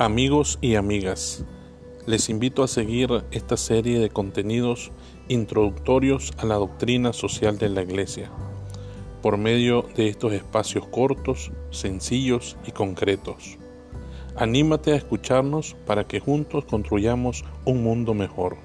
Amigos y amigas, les invito a seguir esta serie de contenidos introductorios a la doctrina social de la Iglesia, por medio de estos espacios cortos, sencillos y concretos. Anímate a escucharnos para que juntos construyamos un mundo mejor.